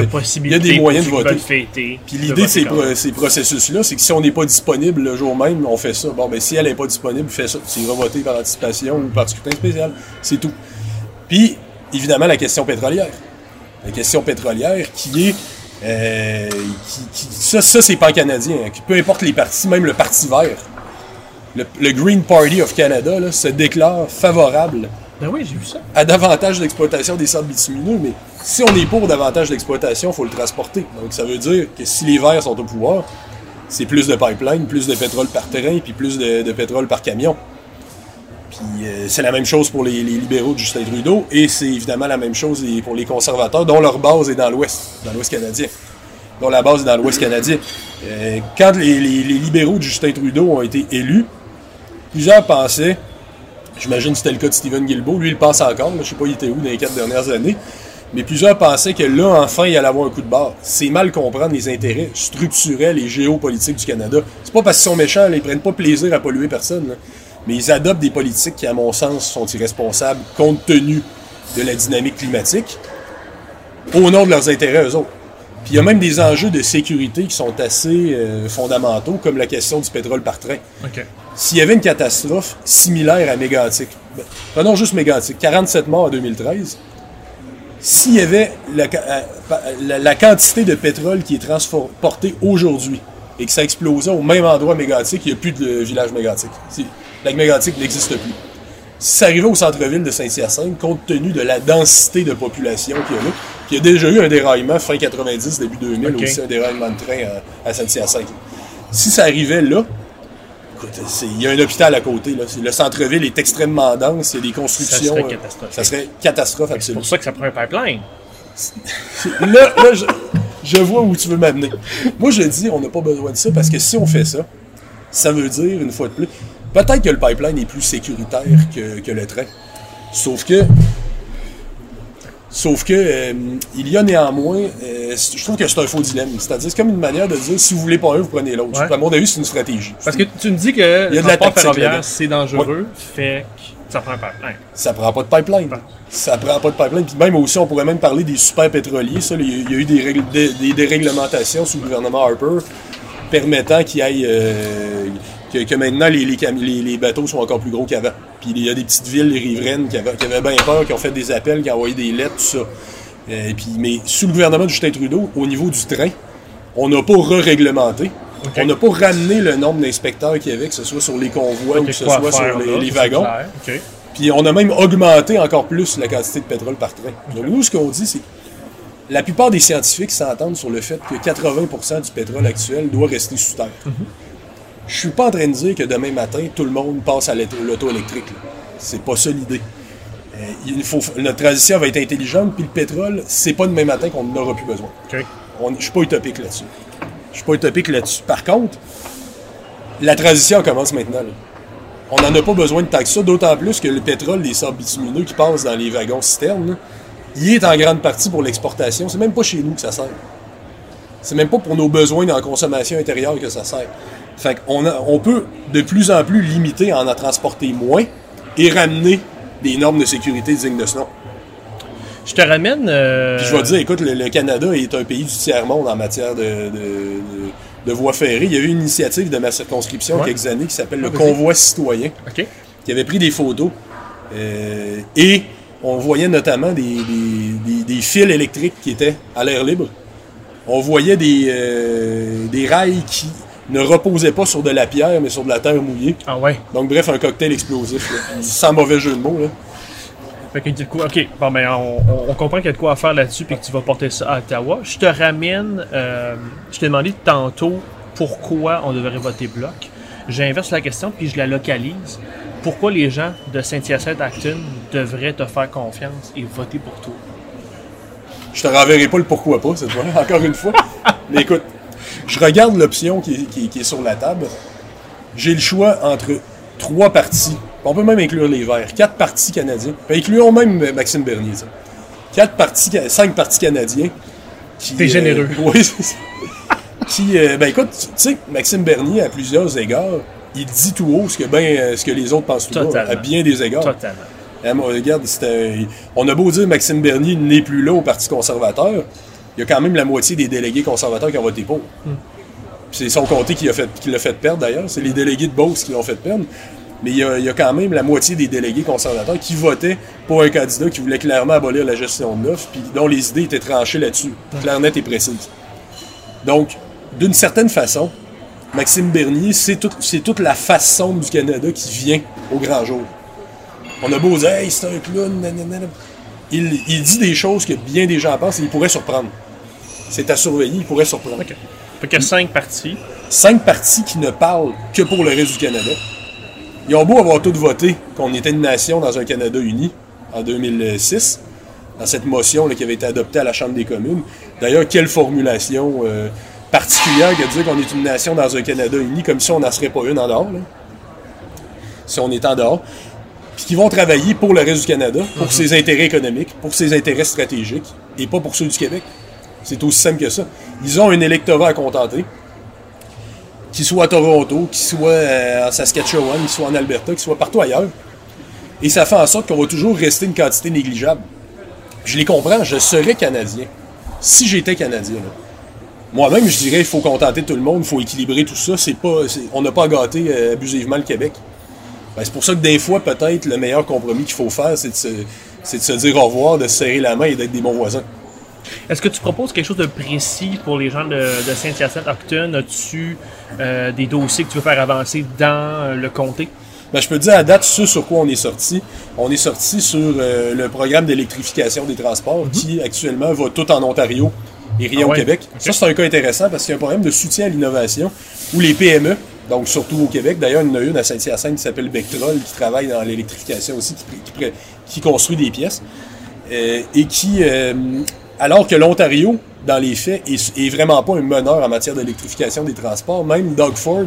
Il y a des moyens de voter. fêter. Puis l'idée de ces, pro- processus-là, c'est que si on n'est pas disponible le jour même, on fait ça. Bon, ben si elle n'est pas disponible, fais ça. Tu iras voter par anticipation ou par scrutin spécial. C'est tout. Puis, évidemment, la question pétrolière. La question pétrolière qui est Euh, qui- qui- ça, ça c'est pan-canadien. hein, qui- peu importe les partis, même le Parti vert, le, le Green Party of Canada là, se déclare favorable Ben oui, vu ça. à davantage d'exploitation des sables bitumineux, mais si on est pour davantage d'exploitation, il faut le transporter. Donc ça veut dire que si les Verts sont au pouvoir, c'est plus de pipeline, plus de pétrole par terrain, puis plus de, de pétrole par camion. Puis euh, c'est la même chose pour les, libéraux de Justin Trudeau, et c'est évidemment la même chose pour les conservateurs, dont leur base est dans l'Ouest, dans l'Ouest canadien. La base dans l'Ouest canadien. Euh, quand les, libéraux de Justin Trudeau ont été élus, plusieurs pensaient J'imagine c'était le cas de Stephen Guilbeault. Lui, il pense encore. là. Je sais pas, il était où dans les quatre dernières années. Mais plusieurs pensaient que là, enfin, il allait avoir un coup de barre. C'est mal comprendre les intérêts structurels et géopolitiques du Canada. C'est pas parce qu'ils sont méchants, là, ils prennent pas plaisir à polluer personne. Mais ils adoptent des politiques qui, à mon sens, sont irresponsables compte tenu de la dynamique climatique au nom de leurs intérêts, eux autres. Puis il y a même des enjeux de sécurité qui sont assez euh, fondamentaux, comme la question du pétrole par train. OK. S'il y avait une catastrophe similaire à Mégantic, ben, prenons juste Mégantic, 47 morts en 2013, s'il y avait la, euh, la- la quantité de pétrole qui est transportée aujourd'hui et que ça explosait au même endroit Mégantic, il n'y a plus de village Mégantic. Lac Mégantic n'existe plus. Si ça arrivait au centre-ville de Saint-Hyacinthe, compte tenu de la densité de population qu'il y a là, puis il y a déjà eu un déraillement fin 90, début 2000, Ok. aussi un déraillement de train à, à Saint-Hyacinthe. Si ça arrivait là, il y a un hôpital à côté. Là. Le centre-ville est extrêmement dense, il y a des constructions. serait euh, catastrophique. Ça serait catastrophe C'est pour ça que ça prend un pipeline. Là, là, je, je vois où tu veux m'amener. Moi, je dis, on n'a pas besoin de ça parce que si on fait ça, ça veut dire, une fois de plus, peut-être que le pipeline est plus sécuritaire que, que le train. Sauf que. Sauf que, euh, il y a néanmoins, euh, je trouve que c'est un faux dilemme. C'est-à-dire, c'est comme une manière de dire, si vous voulez pas un, vous prenez l'autre. Ouais. À mon avis, c'est une stratégie. Parce que tu me dis que Il y a de la ferroviaire, c'est dangereux, fait que ça prend un pipeline. Ça prend pas de pipeline. Ça prend pas de pipeline. Puis même aussi, on pourrait même parler des super pétroliers. Ça, il y a- il y a eu des, règles- des, des déréglementations sous le gouvernement Harper permettant qu'il y ait, euh, que, que maintenant les, les, cam- les- les bateaux sont encore plus gros qu'avant. Puis il y a des petites villes, les riveraines, qui avaient, qui avaient bien peur, qui ont fait des appels, qui ont envoyé des lettres, tout ça. Euh, puis, mais sous le gouvernement de Justin Trudeau, au niveau du train, on n'a pas re-réglementé. On n'a pas ramené le nombre d'inspecteurs qu'il y avait, que ce soit sur les convois ou que ce soit sur les, là, les c'est wagons. Puis on a même augmenté encore plus la quantité de pétrole par train. Donc nous, ce qu'on dit, c'est que la plupart des scientifiques s'entendent sur le fait que 80% du pétrole actuel doit rester sous terre. Je suis pas en train de dire que demain matin, tout le monde passe à l'auto électrique. C'est pas ça l'idée. Euh, il faut, notre transition va être intelligente, puis le pétrole, c'est pas demain matin qu'on n'aura plus besoin. On- Je suis pas utopique là-dessus. Je suis pas utopique là-dessus. Par contre, la transition commence maintenant. là. On n'en a pas besoin de que ça, d'autant plus que le pétrole, les sables bitumineux qui passent dans les wagons citernes, là, il est en grande partie pour l'exportation. C'est même pas chez nous que ça sert. C'est même pas pour nos besoins en consommation intérieure que ça sert. Fait qu'on a- on peut de plus en plus limiter en en transporter moins et ramener des normes de sécurité dignes de ce nom. Je te ramène. euh, Puis je vais te dire, écoute, le, le Canada est un pays du tiers-monde en matière de, de, de- de voies ferrées. Il y a eu une initiative de ma circonscription il y a Ouais. quelques années qui s'appelle le Ah. Convoi citoyen, qui avait pris des photos. euh, et on voyait notamment des, des- des- des fils électriques qui étaient à l'air libre. On voyait des, euh, des rails qui ne reposaient pas sur de la pierre, mais sur de la terre mouillée. Ah ouais. Donc, bref, un cocktail explosif, là. sans mauvais jeu de mots. Là. Fait que, coup, OK, bon, ben, on comprend qu'il y a de quoi à faire là-dessus puis que tu vas porter ça à Ottawa. Je te ramène. euh, je t'ai demandé tantôt pourquoi on devrait voter bloc. J'inverse la question puis je la localise. Pourquoi les gens de Saint-Hyacinthe-Acton devraient te faire confiance et voter pour toi? Je te renverrai pas le pourquoi pas cette fois, encore une fois. Mais écoute, je regarde l'option qui, est- qui est- qui est sur la table. J'ai le choix entre trois partis. On peut même inclure les Verts. Quatre partis canadiens. Puis incluons même euh, Maxime Bernier. ça. Quatre partis, cinq partis canadiens. T'es généreux. oui, c'est ça. Qui, euh, ben écoute, tu sais, Maxime Bernier, à plusieurs égards, il dit tout haut ce que, ben, euh, ce que les autres pensent tout bas, à bien des égards. Totalement. Hein, moi, regarde, on a beau dire Maxime Bernier n'est plus là au Parti conservateur, il y a quand même la moitié des délégués conservateurs qui ont voté pour. Hmm. C'est son comté qui l'a fait, qui fait perdre d'ailleurs, c'est les délégués de Beauce qui l'ont fait perdre. Mais il y, a, il y a quand même la moitié des délégués conservateurs qui votaient pour un candidat qui voulait clairement abolir la gestion de l'offre, puis dont les idées étaient tranchées là-dessus, claires, nettes et précises. Donc, d'une certaine façon, Maxime Bernier, c'est tout- c'est toute la façon du Canada qui vient au grand jour. On a beau dire, hey, c'est un clown, nanana. Il, il dit des choses que bien des gens pensent et il pourrait surprendre. C'est à surveiller, il pourrait surprendre. Fait qu'il y a cinq parties. Cinq partis qui ne parlent que pour le reste du Canada. Ils ont beau avoir tous voté qu'on était une nation dans un Canada uni en 2006, dans cette motion là, qui avait été adoptée à la Chambre des communes. D'ailleurs, quelle formulation euh, particulière que de dire qu'on est une nation dans un Canada uni, comme si on n'en serait pas une en dehors. là. Si on est en dehors. Puis qui vont travailler pour le reste du Canada, pour ses intérêts économiques, pour ses intérêts stratégiques, et pas pour ceux du Québec. C'est aussi simple que ça. Ils ont un électorat à contenter qu'il soit à Toronto, qu'il soit euh, en Saskatchewan, qu'il soit en Alberta, qu'il soit partout ailleurs. Et ça fait en sorte qu'on va toujours rester une quantité négligeable. Je les comprends, je serais Canadien. Si j'étais Canadien. Moi-même, je dirais il faut contenter tout le monde, il faut équilibrer tout ça. C'est pas, on n'a pas gâté euh, abusivement le Québec. Ben, c'est pour ça que des fois, peut-être, le meilleur compromis qu'il faut faire, c'est de, de se dire au revoir, de se serrer la main et d'être des bons voisins. Est-ce que tu proposes quelque chose de précis pour les gens de, de Saint-Hyacinthe-Octon? As-tu euh, des dossiers que tu veux faire avancer dans euh, le comté? Ben, je peux te dire à date ce sur quoi on est sorti. On est sorti sur euh, le programme d'électrification des transports qui actuellement va tout en Ontario et rien Mhm. Ah au ouais? Québec. Ça, c'est un cas intéressant parce qu'il y a un programme de soutien à l'innovation où les PME, donc surtout au Québec, d'ailleurs, il y en a une à Saint-Hyacinthe qui s'appelle Bectrol qui travaille dans l'électrification aussi, qui, qui pré- qui construit des pièces euh, et qui, euh, alors que l'Ontario, dans les faits, est, est vraiment pas un meneur en matière d'électrification des transports, même Doug Ford,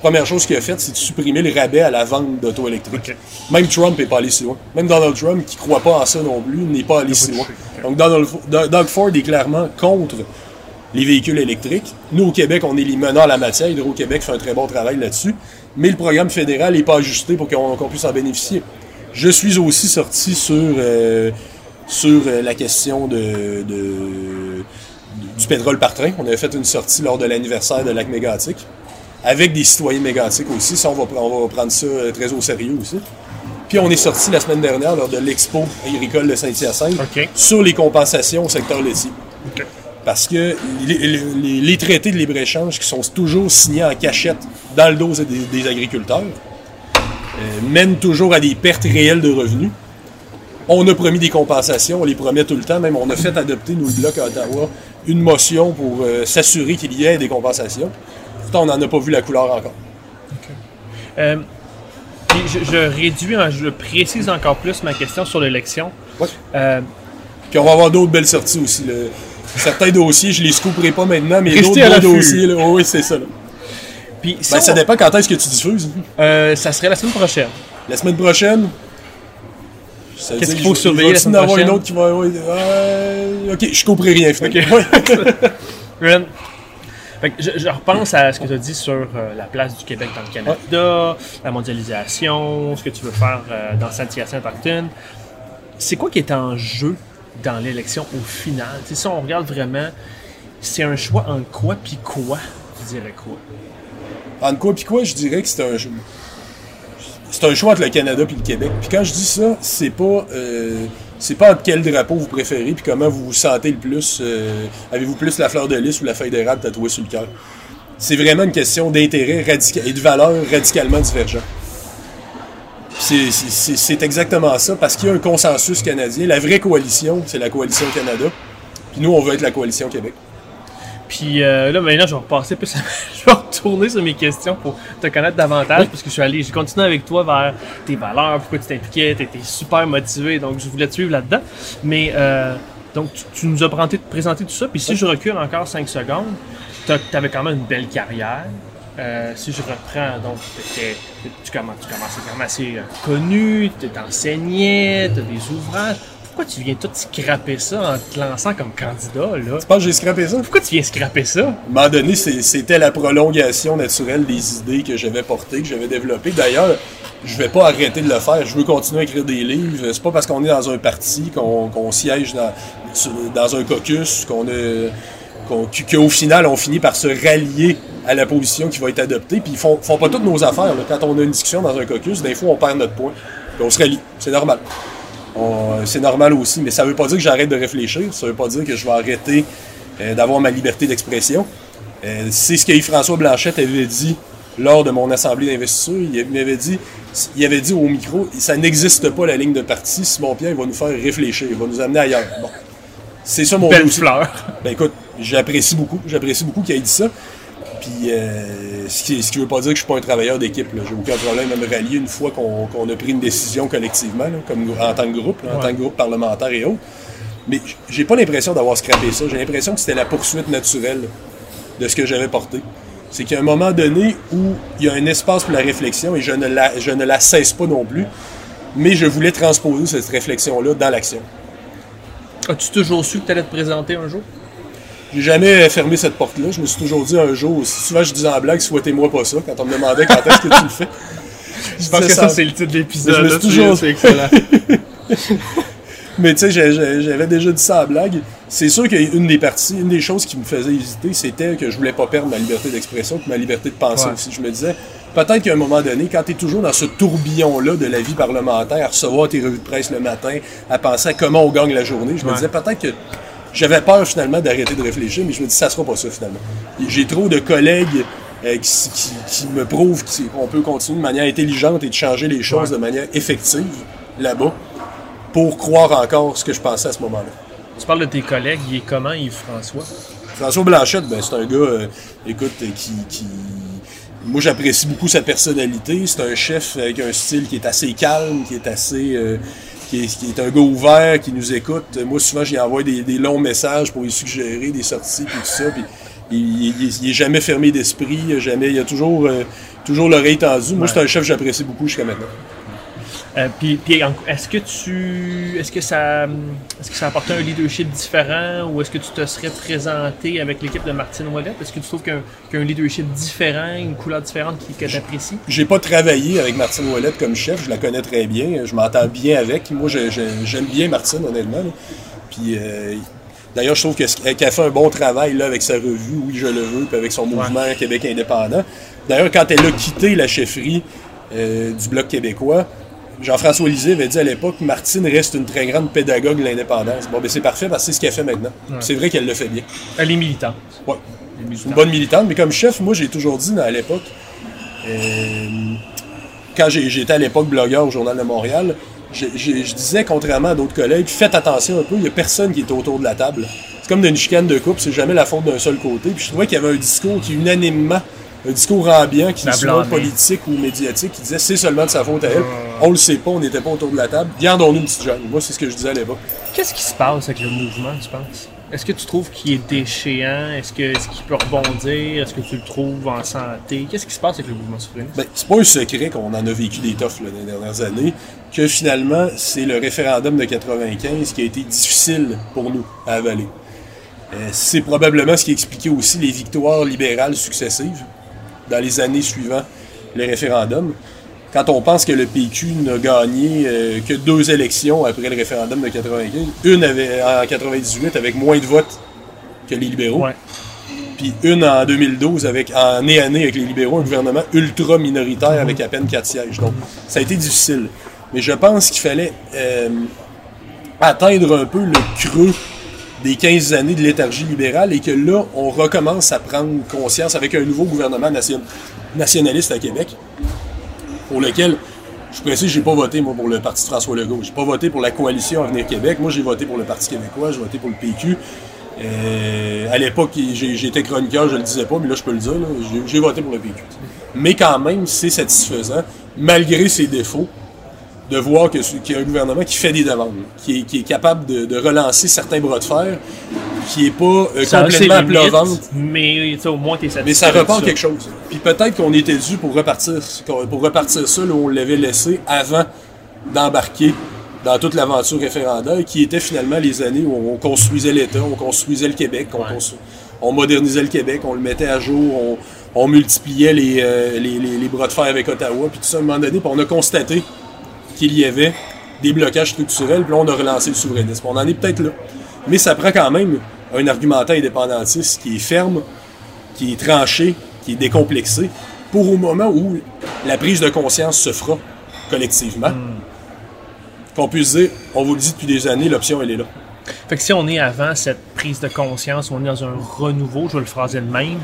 première chose qu'il a faite, c'est de supprimer le rabais à la vente d'auto électriques. Même Trump n'est pas allé si loin. Même Donald Trump, qui croit pas en ça non plus, n'est pas allé si loin. Donc Donald, Doug Ford est clairement contre les véhicules électriques. Nous, au Québec, on est les meneurs en la matière. Hydro-Québec fait un très bon travail là-dessus. Mais le programme fédéral n'est pas ajusté pour qu'on qu'on puisse en bénéficier. Je suis aussi sorti sur, euh, sur euh, la question de, de- du pétrole par train. On avait fait une sortie lors de l'anniversaire de Lac Mégantic. Avec des citoyens mégantiques aussi. Ça, on va, on va prendre ça euh, très au sérieux aussi. Puis on est sorti la semaine dernière lors de l'expo agricole de Saint-Hyacinthe sur les compensations au secteur laitier. Parce que les, les- les traités de libre-échange qui sont toujours signés en cachette dans le dos des, des agriculteurs euh, mènent toujours à des pertes réelles de revenus. On a promis des compensations, on les promet tout le temps. Même on a fait adopter, nous, le Bloc à Ottawa, une motion pour euh, s'assurer qu'il y ait des compensations. Pourtant, on n'en a pas vu la couleur encore. Euh, puis je, je réduis, je précise encore plus ma question sur l'élection. Ouais. Euh, Puis on va avoir d'autres belles sorties aussi. là. Certains dossiers, je les scouperai pas maintenant, mais d'autres dossiers. là, oh oui, c'est ça. là. puis si Ben, on- ça dépend quand est-ce que tu diffuses. euh, ça serait la semaine prochaine. La semaine prochaine? Qu'est-ce qu'il faut je- surveiller il va la semaine en prochaine? une autre qui va. ouais, euh, ok, je couperai rien, finalement. Fait que je, je repense à ce que tu as dit sur euh, la place du Québec dans le Canada, la mondialisation, ce que tu veux faire euh, dans Saint-Hyacinthe-Octon. C'est quoi qui est en jeu dans l'élection au final? Tu sais, si on regarde vraiment, c'est un choix en quoi puis quoi, tu dirais quoi? Entre quoi puis quoi, je dirais que c'est un jeu. C'est un choix entre le Canada puis le Québec. Puis quand je dis ça, c'est pas euh, c'est pas entre quel drapeau vous préférez puis comment vous vous sentez le plus. euh, Avez-vous plus la fleur de lys ou la feuille d'érable tatouée sur le cœur? C'est vraiment une question d'intérêt et de valeurs radicalement divergents. C'est exactement ça, parce qu'il y a un consensus canadien. La vraie coalition, c'est la coalition Canada. Puis nous, on veut être la coalition Québec. Puis euh, là, maintenant, je vais repasser plus. je vais retourner sur mes questions pour te connaître davantage parce que je suis allé, j'ai continué avec toi vers tes valeurs, pourquoi tu t'impliquais, tu étais super motivé, donc je voulais te suivre là-dedans. Mais euh, donc, tu, tu nous as présenté, présenté tout ça. Puis si je recule encore 5 secondes, tu avais quand même une belle carrière. Euh, si je reprends, donc, t'étais- tu commences, tu commences à être assez euh, connu, tu t'enseignais, tu as des ouvrages. Pourquoi tu viens tout scraper ça en te lançant comme candidat, là? Tu penses que j'ai scrappé ça? Pourquoi tu viens scraper ça? À un moment donné, c'était la prolongation naturelle des idées que j'avais portées, que j'avais développées. D'ailleurs, je vais pas arrêter de le faire. Je veux continuer à écrire des livres. C'est pas parce qu'on est dans un parti, qu'on siège dans, un caucus, qu'on qu'au final, on finit par se rallier à la position qui va être adoptée. Puis ils font, font pas toutes nos affaires. là. Quand on a une discussion dans un caucus, des fois, on perd notre point. Puis on se rallie. C'est normal. C'est normal aussi, mais ça veut pas dire que j'arrête de réfléchir. Ça veut pas dire que je vais arrêter euh, d'avoir ma liberté d'expression. Euh, c'est ce que Yves-François Blanchette avait dit lors de mon assemblée d'investiture. Il m'avait dit, il avait dit au micro, ça n'existe pas la ligne de parti. Simon Pierre il va nous faire réfléchir, il va nous amener ailleurs. Bon. C'est ça mon Belle fleur. Ben écoute, j'apprécie beaucoup, j'apprécie beaucoup qu'il ait dit ça. Puis, euh, ce qui ce qui veut pas dire que je suis pas un travailleur d'équipe. J'ai aucun problème à me rallier une fois qu'on a pris une décision collectivement, là, comme en tant que groupe, là, en Ouais. tant que groupe parlementaire et autres. Mais j'ai pas l'impression d'avoir scrappé ça. J'ai l'impression que c'était la poursuite naturelle de ce que j'avais porté. C'est qu'il y a un moment donné où il y a un espace pour la réflexion et je ne la, je ne la cesse pas non plus. Mais je voulais transposer cette réflexion-là dans l'action. As-tu toujours su que tu allais te présenter un jour? J'ai jamais fermé cette porte-là. Je me suis toujours dit un jour, souvent je disais en blague, souhaitez-moi pas ça, quand on me demandait quand est-ce que tu le fais. Je pense que ça, c'est le titre de l'épisode. Je me suis toujours- C'est excellent. Mais tu sais, j'avais déjà dit ça en blague. C'est sûr qu'une des parties, une des choses qui me faisait hésiter, c'était que je voulais pas perdre ma liberté d'expression, que ma liberté de penser Ouais. aussi. Je me disais, peut-être qu'à un moment donné, quand tu es toujours dans ce tourbillon-là de la vie parlementaire, à recevoir tes revues de presse le matin, à penser à comment on gagne la journée, je me Ouais. disais peut-être que j'avais peur finalement d'arrêter de réfléchir, mais je me dis, ça sera pas ça finalement. J'ai trop de collègues euh, qui, qui- qui me prouvent qu'on peut continuer de manière intelligente et de changer les choses Ouais. de manière effective là-bas pour croire encore ce que je pensais à ce moment-là. tu parles de tes collègues. Il est comment, Yves-François? François Blanchette, ben, c'est un gars, euh, écoute, qui, qui- Moi, j'apprécie beaucoup sa personnalité. C'est un chef avec un style qui est assez calme, qui est assez... euh, qui, est, qui est un gars ouvert, qui nous écoute. Moi, souvent, j'y envoie des, des longs messages pour lui suggérer des sorties, puis tout ça. Puis il, il- il- est jamais fermé d'esprit, il a jamais, il a toujours, euh, toujours l'oreille tendue. Moi, c'est un chef que j'apprécie beaucoup jusqu'à maintenant. Euh, puis, puis, est-ce que tu, est-ce que ça, est-ce que ça a apporté un leadership différent ou est-ce que tu te serais présenté avec l'équipe de Martine Ouellet? Est-ce que tu trouves qu'un, qu'un leadership différent, une couleur différente qui, que tu apprécies? J'ai pas travaillé avec Martine Ouellette comme chef, je la connais très bien, je m'entends bien avec. Moi, j'aime bien Martine, honnêtement. là. Puis, euh, d'ailleurs, je trouve qu'elle fait un bon travail là, avec sa revue, Oui, je le veux, puis avec son mouvement Québec indépendant. D'ailleurs, quand elle a quitté la chefferie euh, du Bloc québécois, Jean-François Lisée avait dit à l'époque Martine reste une très grande pédagogue de l'indépendance. Bon, ben c'est parfait parce que c'est ce qu'elle fait maintenant. C'est vrai qu'elle le fait bien. Elle est militante. C'est une bonne militante, mais comme chef, moi, j'ai toujours dit à l'époque, euh, quand j'étais à l'époque blogueur au Journal de Montréal, je disais, contrairement à d'autres collègues, faites attention un peu, il n'y a personne qui est autour de la table. C'est comme d'une chicane de couple, c'est jamais la faute d'un seul côté. Puis je trouvais qu'il y avait un discours qui, unanimement, un discours ambiant, qui soit blâmer. politique ou médiatique, qui disait c'est seulement de sa faute à elle. On le sait pas, on n'était pas autour de la table. Gardons-nous une petite jeune. Moi, c'est ce que je disais à l'époque. Qu'est-ce qui se passe avec le mouvement, tu penses? Est-ce que tu trouves qu'il est déchéant? Est-ce que est-ce qu'il peut rebondir? Est-ce que tu le trouves en santé? Qu'est-ce qui se passe avec le mouvement souverainiste? Ben, c'est pas un secret qu'on en a vécu des dans les dernières années, que finalement, c'est le référendum de 95 qui a été difficile pour nous à avaler. Euh, c'est probablement ce qui expliquait aussi les victoires libérales successives dans les années suivant le référendum. Quand on pense que le PQ n'a gagné euh, que deux élections après le référendum de 95, une avait, en 98 avec moins de votes que les libéraux, Ouais. puis une en 2012 avec, en nez à nez avec les libéraux, un gouvernement ultra minoritaire avec à peine quatre sièges. Donc, ça a été difficile. Mais je pense qu'il fallait euh, atteindre un peu le creux des 15 années de léthargie libérale et que là, on recommence à prendre conscience avec un nouveau gouvernement nation- nationaliste à Québec, pour lequel, je précise, j'ai pas voté, moi, pour le parti François Legault. J'ai pas voté pour la coalition Avenir Québec. Moi, j'ai voté pour le Parti québécois, j'ai voté pour le PQ. Euh, à l'époque, j'étais chroniqueur, je le disais pas, mais là, je peux le dire, j'ai voté pour le PQ. Mais quand même, c'est satisfaisant, malgré ses défauts, de voir que- qu'il y a un gouvernement qui fait des demandes, qui est, qui est capable de, de relancer certains bras de fer, qui est pas euh, Ça complètement ventre. mais au moins t'es satisfait. Mais ça repart quelque chose. Puis peut-être qu'on était dû pour repartir, pour repartir ça là où on l'avait laissé avant d'embarquer dans toute l'aventure référendaire, qui était finalement les années où on construisait l'État, on construisait le Québec, on, Ouais. constru- on modernisait le Québec, on le mettait à jour, on, on multipliait les, euh, les, les- les bras de fer avec Ottawa, puis tout ça, à un moment donné, puis on a constaté qu'il y avait des blocages structurels, puis là, on a relancé le souverainisme. On en est peut-être là. Mais ça prend quand même un argumentaire indépendantiste qui est ferme, qui est tranché, qui est décomplexé, pour au moment où la prise de conscience se fera collectivement, qu'on puisse dire, on vous le dit depuis des années, l'option, elle est là. Fait que si on est avant cette prise de conscience, on est dans un renouveau, je vais le phraser de même,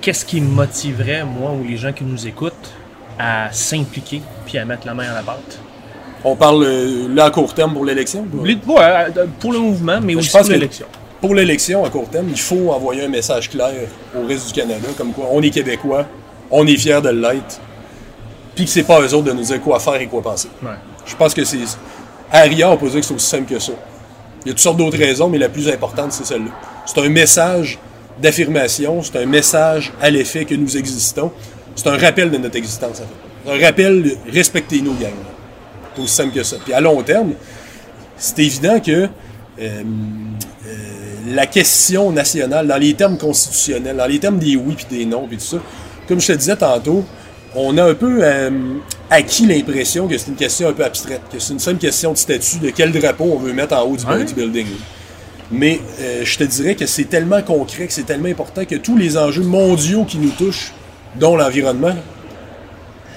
qu'est-ce qui motiverait, moi ou les gens qui nous écoutent, à s'impliquer puis à mettre la main à la pâte? On parle euh, là à court terme pour l'élection? Ouais, euh, pour le mouvement, mais aussi pour l'élection. Pour l'élection à court terme, il faut envoyer un message clair au reste du Canada, comme quoi on est Québécois, on est fiers de l'être, puis que c'est pas eux autres de nous dire quoi faire et quoi penser. Ouais. Je pense que c'est. À Ria, on peut dire que c'est aussi simple que ça. Il y a toutes sortes d'autres raisons, mais la plus importante, c'est celle-là. C'est un message d'affirmation, c'est un message à l'effet que nous existons. C'est un rappel de notre existence, en fait. Un rappel, respectez-nous, gang. C'est aussi simple que ça. Puis à long terme, c'est évident que euh, euh, la question nationale, dans les termes constitutionnels, dans les termes des oui puis des non, puis tout ça, comme je te disais tantôt, on a un peu euh, acquis l'impression que c'est une question un peu abstraite, que c'est une simple question de statut, de quel drapeau on veut mettre en haut du, du building. Mais euh, je te dirais que c'est tellement concret, que c'est tellement important que tous les enjeux mondiaux qui nous touchent, dont l'environnement,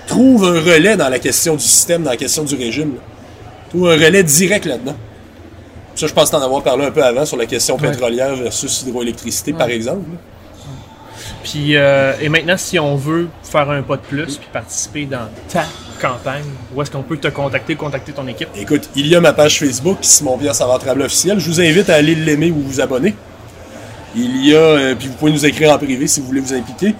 trouvent un relais dans la question du système, dans la question du régime. là. Trouvent un relais direct là-dedans. Ça, je pense t'en avoir parlé un peu avant sur la question Ouais. pétrolière versus hydroélectricité, par exemple. Puis, euh, et maintenant, si on veut faire un pas de plus puis participer dans ta campagne, où est-ce qu'on peut te contacter, contacter ton équipe? Écoute, il y a ma page Facebook, Simon Pierre Savard Trable officiel. Je vous invite à aller l'aimer ou vous abonner. Il y a, euh, puis vous pouvez nous écrire en privé si vous voulez vous impliquer.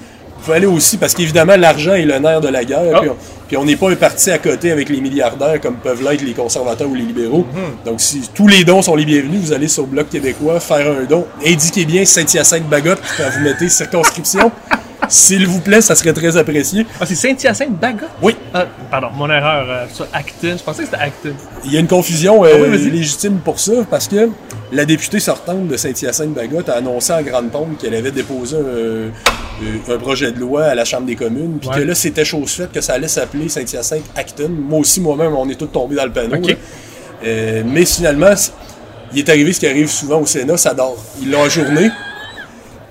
Pouvez aller aussi, parce qu'évidemment, l'argent est le nerf de la guerre. Ah. Puis, on, puis on n'est pas un parti à côté avec les milliardaires comme peuvent l'être les conservateurs ou les libéraux. Donc, si tous les dons sont les bienvenus, vous allez sur le Bloc québécois faire un don. Indiquez bien Saint-Hyacinthe Bagotte quand vous mettez circonscription. S'il vous plaît, ça serait très apprécié. Ah, c'est Saint-Hyacinthe Bagot? Oui, Ah, pardon, mon erreur euh, sur Acton. Je pensais que c'était Acton. Il y a une confusion euh, Ah oui, légitime pour ça, parce que la députée sortante de Saint-Hyacinthe-Bagotte a annoncé en grande pompe qu'elle avait déposé un, euh, un projet de loi à la Chambre des communes, puis Ouais. que là, c'était chose faite, que ça allait s'appeler Saint-Hyacinthe-Acton. Moi aussi, moi-même, on est tous tombés dans le panneau. Euh, mais finalement, il est arrivé ce qui arrive souvent au Sénat, ça dort. Ils l'ont ajourné.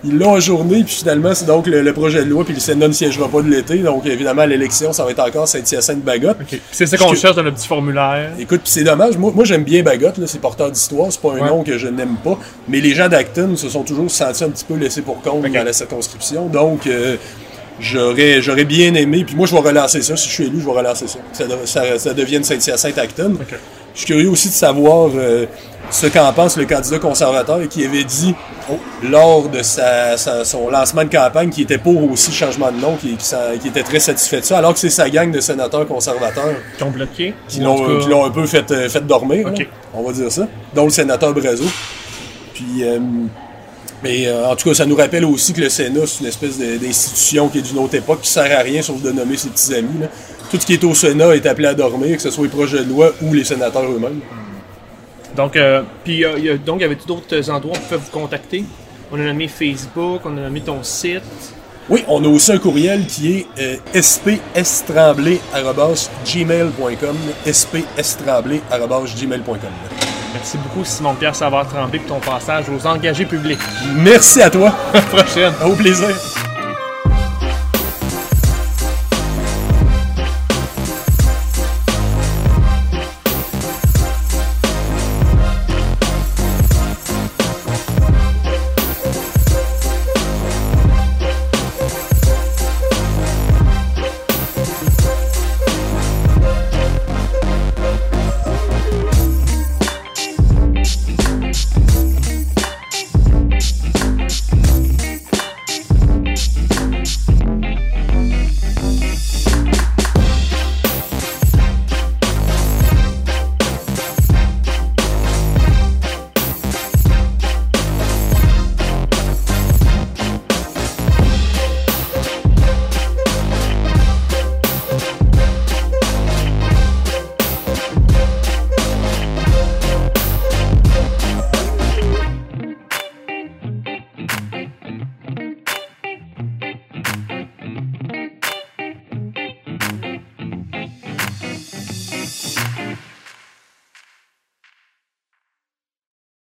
Ils l'ont ajourné, puis finalement, c'est donc le, le projet de loi, puis le Sénat ne siégera pas de l'été. Donc, évidemment, à l'élection, ça va être encore Saint-Hyacinthe-Bagotte. C'est ça qu'on que- cherche dans le petit formulaire. Écoute, puis c'est dommage. Moi, moi j'aime bien Bagotte, là, c'est porteur d'histoire. C'est pas un Ouais. nom que je n'aime pas. Mais les gens d'Acton se sont toujours sentis un petit peu laissés pour compte dans la circonscription. Donc, euh, j'aurais, j'aurais bien aimé. Puis moi, je vais relancer ça. Si je suis élu, je vais relancer ça. Ça, de- ça, ça devienne Saint-Hyacinthe-Acton. Je suis curieux aussi de savoir euh, ce qu'en pense le candidat conservateur qui avait dit oh, lors de sa, sa- son lancement de campagne qu'il était pour aussi le changement de nom, qui, qui s'en- qui était très satisfait de ça, alors que c'est sa gang de sénateurs conservateurs Qui ont bloqué. qui l'ont cas- un peu fait, euh, fait dormir, là, on va dire ça, dont le sénateur Brazo. Puis, euh, mais euh, en tout cas, ça nous rappelle aussi que le Sénat, c'est une espèce d'institution qui est d'une autre époque, qui sert à rien sauf de nommer ses petits amis. là. Tout ce qui est au Sénat est appelé à dormir, que ce soit les projets de loi ou les sénateurs eux-mêmes. Donc, euh, puis, euh, il y a- donc, il y avait d'autres endroits où on pouvait vous contacter? On a nommé Facebook, on a nommé ton site. Oui, on a aussi un courriel qui est euh, spstremblay.gmail.com spstremblay.gmail.com Merci beaucoup, Simon-Pierre Savard-Tremblay, pour ton passage aux engagés publics. Merci à toi. À la prochaine. Au plaisir.